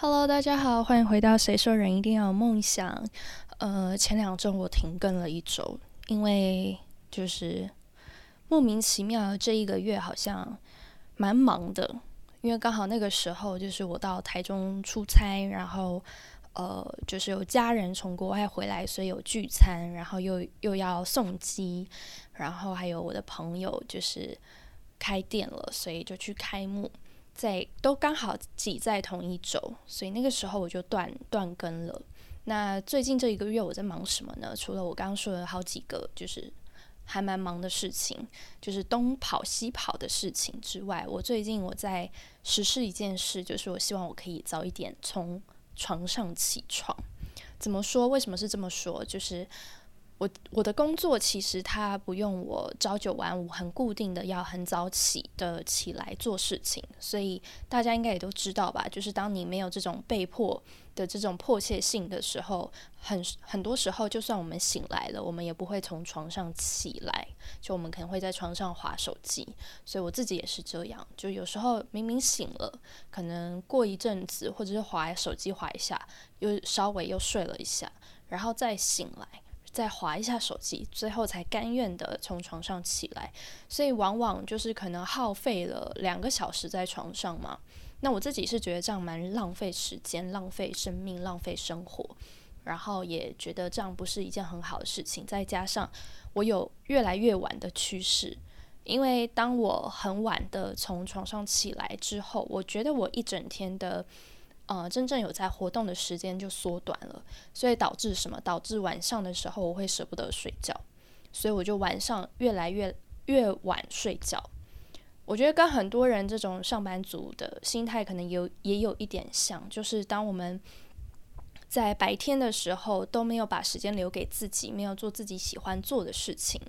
Hello，大家好，欢迎回到《谁说人一定要有梦想》。呃，前两周我停更了一周，因为就是莫名其妙这一个月好像蛮忙的，因为刚好那个时候就是我到台中出差，然后呃就是有家人从国外回来，所以有聚餐，然后又又要送机，然后还有我的朋友就是开店了，所以就去开幕。在都刚好挤在同一周，所以那个时候我就断断更了。那最近这一个月我在忙什么呢？除了我刚刚说的好几个就是还蛮忙的事情，就是东跑西跑的事情之外，我最近我在实施一件事，就是我希望我可以早一点从床上起床。怎么说？为什么是这么说？就是。我我的工作其实它不用我朝九晚五很固定的要很早起的起来做事情，所以大家应该也都知道吧？就是当你没有这种被迫的这种迫切性的时候，很很多时候就算我们醒来了，我们也不会从床上起来，就我们可能会在床上划手机。所以我自己也是这样，就有时候明明醒了，可能过一阵子或者是划手机划一下，又稍微又睡了一下，然后再醒来。再划一下手机，最后才甘愿的从床上起来，所以往往就是可能耗费了两个小时在床上嘛。那我自己是觉得这样蛮浪费时间、浪费生命、浪费生活，然后也觉得这样不是一件很好的事情。再加上我有越来越晚的趋势，因为当我很晚的从床上起来之后，我觉得我一整天的。呃，真正有在活动的时间就缩短了，所以导致什么？导致晚上的时候我会舍不得睡觉，所以我就晚上越来越越晚睡觉。我觉得跟很多人这种上班族的心态可能有也有一点像，就是当我们在白天的时候都没有把时间留给自己，没有做自己喜欢做的事情。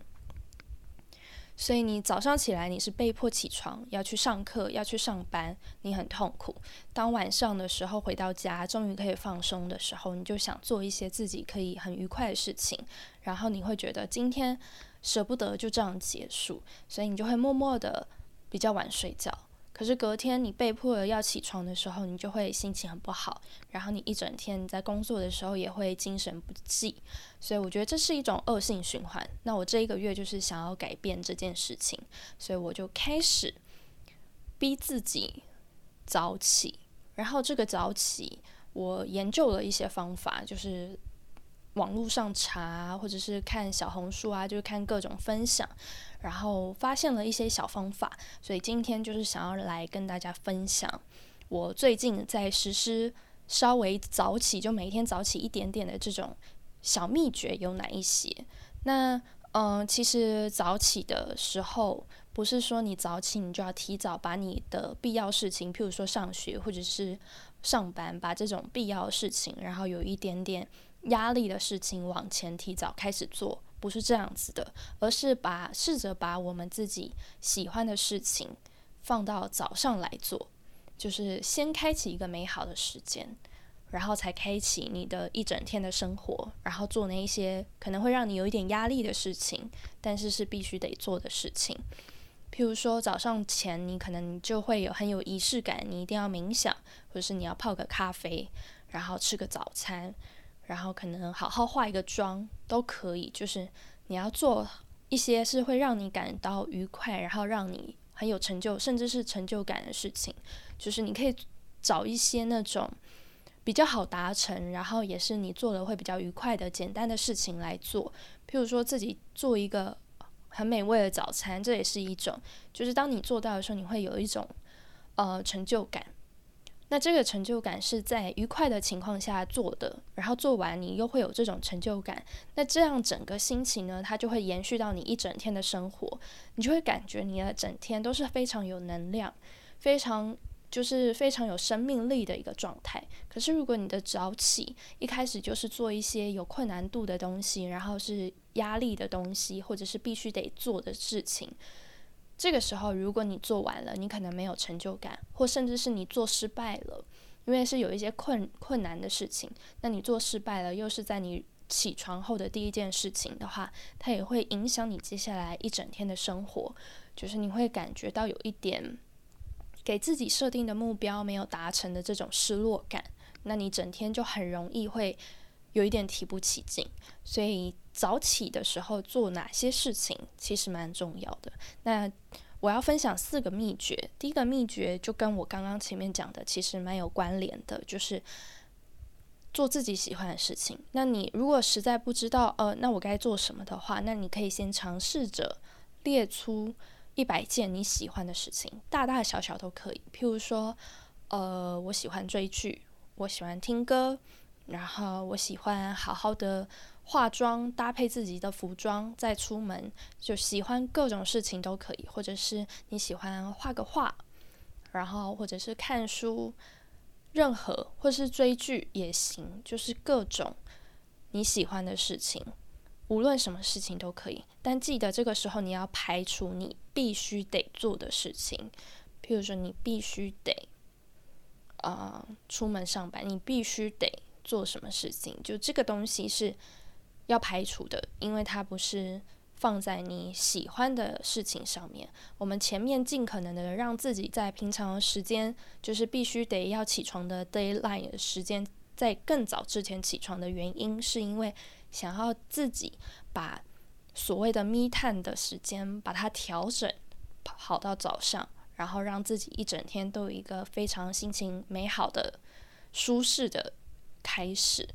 所以你早上起来，你是被迫起床要去上课，要去上班，你很痛苦。当晚上的时候回到家，终于可以放松的时候，你就想做一些自己可以很愉快的事情，然后你会觉得今天舍不得就这样结束，所以你就会默默的比较晚睡觉。可是隔天你被迫要起床的时候，你就会心情很不好，然后你一整天在工作的时候也会精神不济，所以我觉得这是一种恶性循环。那我这一个月就是想要改变这件事情，所以我就开始逼自己早起。然后这个早起，我研究了一些方法，就是网络上查，或者是看小红书啊，就是看各种分享。然后发现了一些小方法，所以今天就是想要来跟大家分享我最近在实施稍微早起，就每天早起一点点的这种小秘诀有哪一些？那嗯，其实早起的时候不是说你早起你就要提早把你的必要事情，譬如说上学或者是上班，把这种必要事情，然后有一点点压力的事情往前提早开始做。不是这样子的，而是把试着把我们自己喜欢的事情放到早上来做，就是先开启一个美好的时间，然后才开启你的一整天的生活，然后做那一些可能会让你有一点压力的事情，但是是必须得做的事情。譬如说早上前，你可能就会有很有仪式感，你一定要冥想，或者是你要泡个咖啡，然后吃个早餐。然后可能好好化一个妆都可以，就是你要做一些是会让你感到愉快，然后让你很有成就，甚至是成就感的事情。就是你可以找一些那种比较好达成，然后也是你做了会比较愉快的简单的事情来做。譬如说自己做一个很美味的早餐，这也是一种。就是当你做到的时候，你会有一种呃成就感。那这个成就感是在愉快的情况下做的，然后做完你又会有这种成就感，那这样整个心情呢，它就会延续到你一整天的生活，你就会感觉你的整天都是非常有能量，非常就是非常有生命力的一个状态。可是如果你的早起一开始就是做一些有困难度的东西，然后是压力的东西，或者是必须得做的事情。这个时候，如果你做完了，你可能没有成就感，或甚至是你做失败了，因为是有一些困困难的事情，那你做失败了，又是在你起床后的第一件事情的话，它也会影响你接下来一整天的生活，就是你会感觉到有一点给自己设定的目标没有达成的这种失落感，那你整天就很容易会有一点提不起劲。所以早起的时候做哪些事情其实蛮重要的。那我要分享四个秘诀，第一个秘诀就跟我刚刚前面讲的其实蛮有关联的，就是做自己喜欢的事情。那你如果实在不知道，呃，那我该做什么的话，那你可以先尝试着列出一百件你喜欢的事情，大大小小都可以。譬如说，呃，我喜欢追剧，我喜欢听歌，然后我喜欢好好的。化妆搭配自己的服装再出门，就喜欢各种事情都可以，或者是你喜欢画个画，然后或者是看书，任何或是追剧也行，就是各种你喜欢的事情，无论什么事情都可以。但记得这个时候你要排除你必须得做的事情，譬如说你必须得啊出门上班，你必须得做什么事情，就这个东西是。要排除的，因为它不是放在你喜欢的事情上面。我们前面尽可能的让自己在平常时间，就是必须得要起床的 d a y l i n e 的时间，在更早之前起床的原因，是因为想要自己把所谓的密探的时间把它调整好到早上，然后让自己一整天都有一个非常心情美好的、舒适的开始。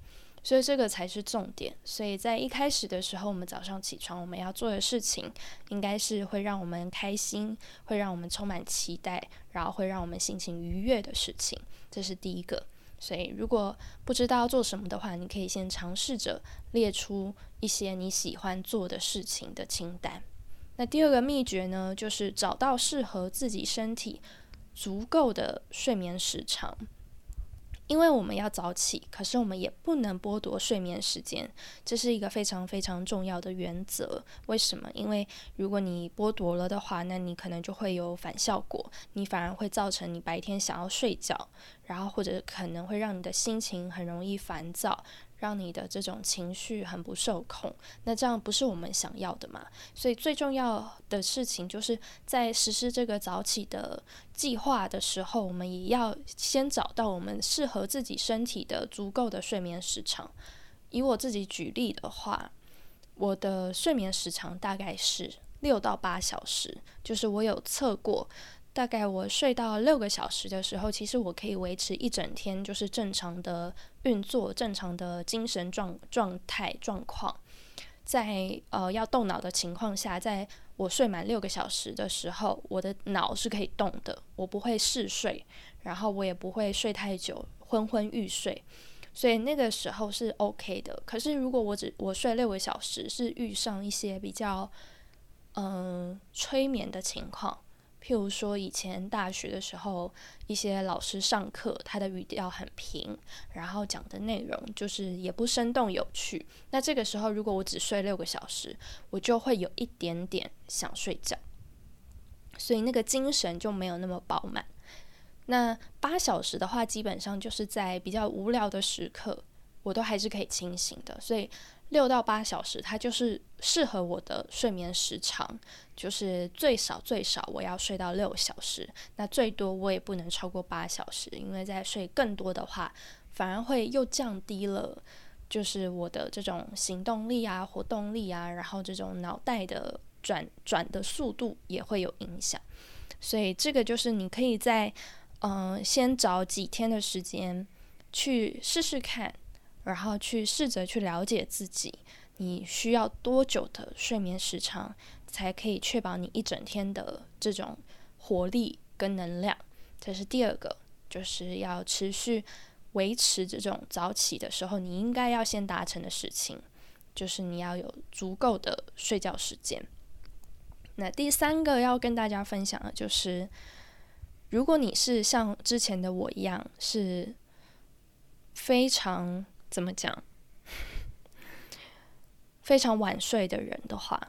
所以这个才是重点。所以在一开始的时候，我们早上起床，我们要做的事情，应该是会让我们开心，会让我们充满期待，然后会让我们心情愉悦的事情。这是第一个。所以如果不知道做什么的话，你可以先尝试着列出一些你喜欢做的事情的清单。那第二个秘诀呢，就是找到适合自己身体足够的睡眠时长。因为我们要早起，可是我们也不能剥夺睡眠时间，这是一个非常非常重要的原则。为什么？因为如果你剥夺了的话，那你可能就会有反效果，你反而会造成你白天想要睡觉，然后或者可能会让你的心情很容易烦躁。让你的这种情绪很不受控，那这样不是我们想要的嘛？所以最重要的事情就是在实施这个早起的计划的时候，我们也要先找到我们适合自己身体的足够的睡眠时长。以我自己举例的话，我的睡眠时长大概是六到八小时，就是我有测过。大概我睡到六个小时的时候，其实我可以维持一整天，就是正常的运作、正常的精神状状态状况。在呃要动脑的情况下，在我睡满六个小时的时候，我的脑是可以动的，我不会嗜睡，然后我也不会睡太久，昏昏欲睡，所以那个时候是 OK 的。可是如果我只我睡六个小时，是遇上一些比较嗯催眠的情况。譬如说，以前大学的时候，一些老师上课，他的语调很平，然后讲的内容就是也不生动有趣。那这个时候，如果我只睡六个小时，我就会有一点点想睡觉，所以那个精神就没有那么饱满。那八小时的话，基本上就是在比较无聊的时刻，我都还是可以清醒的，所以。六到八小时，它就是适合我的睡眠时长，就是最少最少我要睡到六小时，那最多我也不能超过八小时，因为在睡更多的话，反而会又降低了，就是我的这种行动力啊、活动力啊，然后这种脑袋的转转的速度也会有影响，所以这个就是你可以在嗯先找几天的时间去试试看。然后去试着去了解自己，你需要多久的睡眠时长，才可以确保你一整天的这种活力跟能量？这是第二个，就是要持续维持这种早起的时候，你应该要先达成的事情，就是你要有足够的睡觉时间。那第三个要跟大家分享的就是，如果你是像之前的我一样，是非常。怎么讲？非常晚睡的人的话，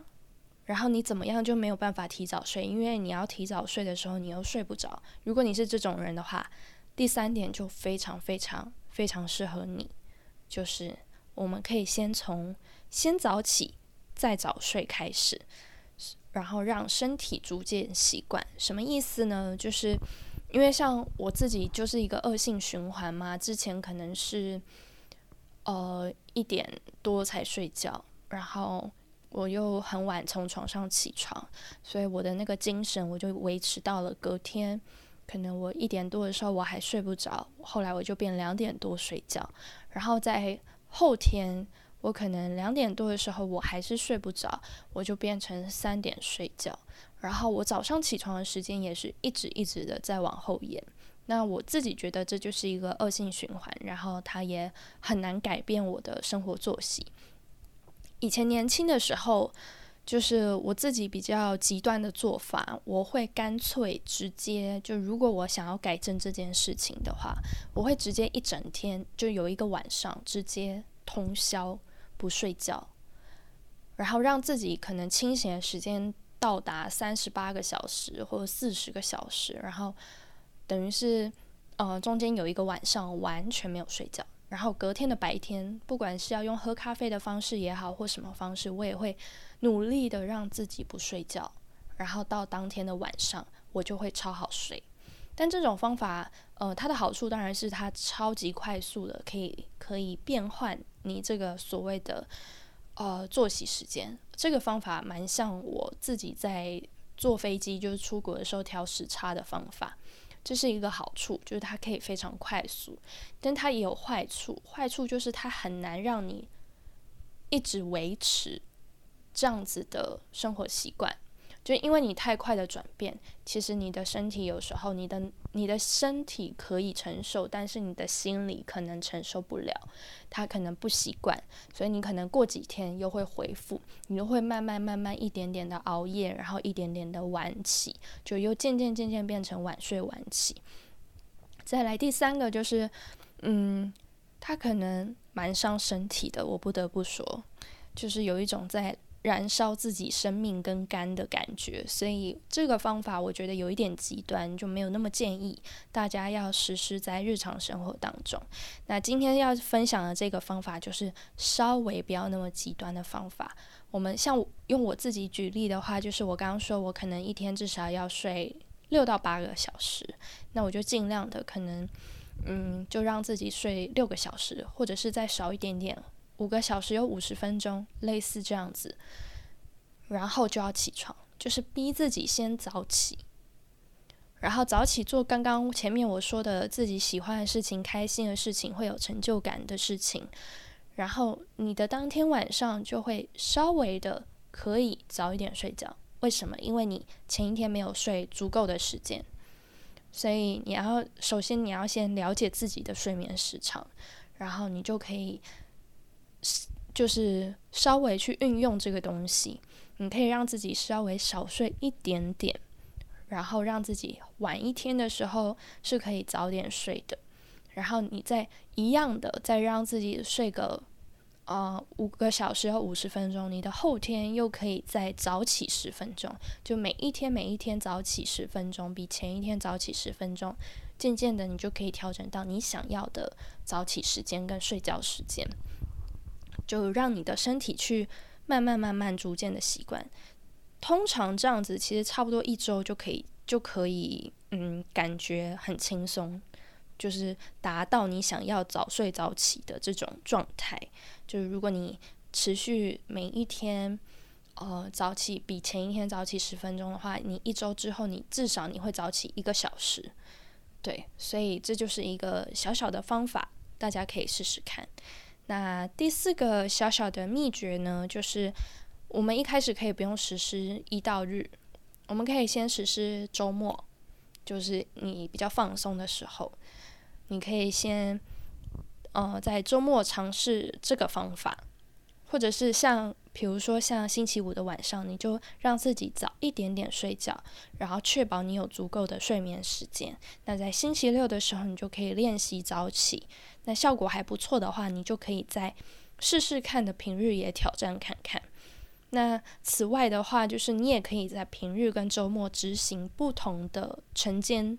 然后你怎么样就没有办法提早睡，因为你要提早睡的时候，你又睡不着。如果你是这种人的话，第三点就非常非常非常适合你，就是我们可以先从先早起再早睡开始，然后让身体逐渐习惯。什么意思呢？就是。因为像我自己就是一个恶性循环嘛，之前可能是呃一点多才睡觉，然后我又很晚从床上起床，所以我的那个精神我就维持到了隔天。可能我一点多的时候我还睡不着，后来我就变两点多睡觉，然后在后天我可能两点多的时候我还是睡不着，我就变成三点睡觉，然后我早上起床的时间也是一直一直的在往后延。那我自己觉得这就是一个恶性循环，然后它也很难改变我的生活作息。以前年轻的时候。就是我自己比较极端的做法，我会干脆直接就，如果我想要改正这件事情的话，我会直接一整天就有一个晚上直接通宵不睡觉，然后让自己可能清醒的时间到达三十八个小时或者四十个小时，然后等于是呃中间有一个晚上完全没有睡觉。然后隔天的白天，不管是要用喝咖啡的方式也好，或什么方式，我也会努力的让自己不睡觉。然后到当天的晚上，我就会超好睡。但这种方法，呃，它的好处当然是它超级快速的，可以可以变换你这个所谓的呃作息时间。这个方法蛮像我自己在坐飞机就是出国的时候调时差的方法。这是一个好处，就是它可以非常快速，但它也有坏处。坏处就是它很难让你一直维持这样子的生活习惯。就因为你太快的转变，其实你的身体有时候，你的你的身体可以承受，但是你的心理可能承受不了，他可能不习惯，所以你可能过几天又会恢复，你又会慢慢慢慢一点点的熬夜，然后一点点的晚起，就又渐渐渐渐变成晚睡晚起。再来第三个就是，嗯，他可能蛮伤身体的，我不得不说，就是有一种在。燃烧自己生命跟肝的感觉，所以这个方法我觉得有一点极端，就没有那么建议大家要实施在日常生活当中。那今天要分享的这个方法就是稍微不要那么极端的方法。我们像用我自己举例的话，就是我刚刚说我可能一天至少要睡六到八个小时，那我就尽量的可能，嗯，就让自己睡六个小时，或者是再少一点点。五个小时有五十分钟，类似这样子，然后就要起床，就是逼自己先早起，然后早起做刚刚前面我说的自己喜欢的事情、开心的事情、会有成就感的事情，然后你的当天晚上就会稍微的可以早一点睡觉。为什么？因为你前一天没有睡足够的时间，所以你要首先你要先了解自己的睡眠时长，然后你就可以。就是稍微去运用这个东西，你可以让自己稍微少睡一点点，然后让自己晚一天的时候是可以早点睡的，然后你再一样的再让自己睡个呃五个小时或五十分钟，你的后天又可以再早起十分钟，就每一天每一天早起十分钟，比前一天早起十分钟，渐渐的你就可以调整到你想要的早起时间跟睡觉时间。就让你的身体去慢慢慢慢逐渐的习惯，通常这样子其实差不多一周就可以就可以，嗯，感觉很轻松，就是达到你想要早睡早起的这种状态。就是如果你持续每一天，呃，早起比前一天早起十分钟的话，你一周之后你至少你会早起一个小时。对，所以这就是一个小小的方法，大家可以试试看。那第四个小小的秘诀呢，就是我们一开始可以不用实施一到日，我们可以先实施周末，就是你比较放松的时候，你可以先呃在周末尝试这个方法，或者是像比如说像星期五的晚上，你就让自己早一点点睡觉，然后确保你有足够的睡眠时间。那在星期六的时候，你就可以练习早起。那效果还不错的话，你就可以在试试看的平日也挑战看看。那此外的话，就是你也可以在平日跟周末执行不同的晨间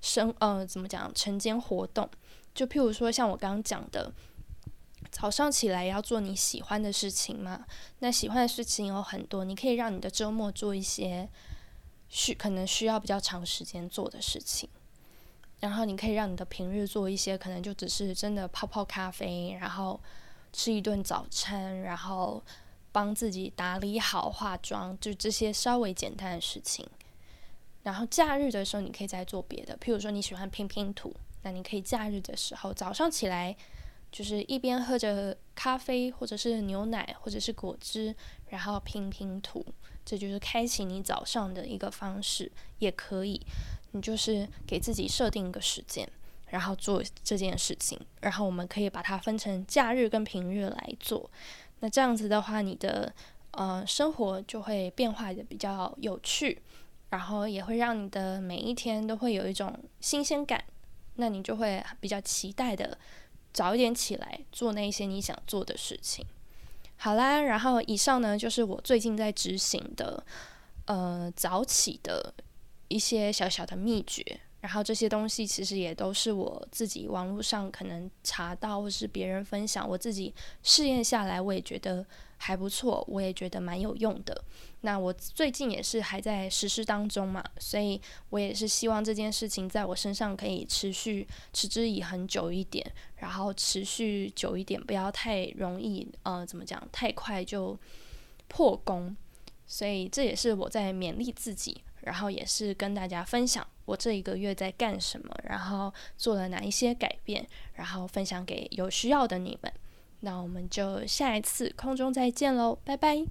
生呃怎么讲晨间活动。就譬如说像我刚刚讲的，早上起来要做你喜欢的事情嘛。那喜欢的事情有很多，你可以让你的周末做一些需可能需要比较长时间做的事情。然后你可以让你的平日做一些可能就只是真的泡泡咖啡，然后吃一顿早餐，然后帮自己打理好化妆，就这些稍微简单的事情。然后假日的时候，你可以再做别的，譬如说你喜欢拼拼图，那你可以假日的时候早上起来，就是一边喝着咖啡，或者是牛奶，或者是果汁，然后拼拼图，这就是开启你早上的一个方式，也可以。你就是给自己设定一个时间，然后做这件事情，然后我们可以把它分成假日跟平日来做。那这样子的话，你的呃生活就会变化的比较有趣，然后也会让你的每一天都会有一种新鲜感。那你就会比较期待的早一点起来做那些你想做的事情。好啦，然后以上呢就是我最近在执行的呃早起的。一些小小的秘诀，然后这些东西其实也都是我自己网络上可能查到，或是别人分享，我自己试验下来，我也觉得还不错，我也觉得蛮有用的。那我最近也是还在实施当中嘛，所以我也是希望这件事情在我身上可以持续持之以恒久一点，然后持续久一点，不要太容易呃怎么讲，太快就破功。所以这也是我在勉励自己。然后也是跟大家分享我这一个月在干什么，然后做了哪一些改变，然后分享给有需要的你们。那我们就下一次空中再见喽，拜拜。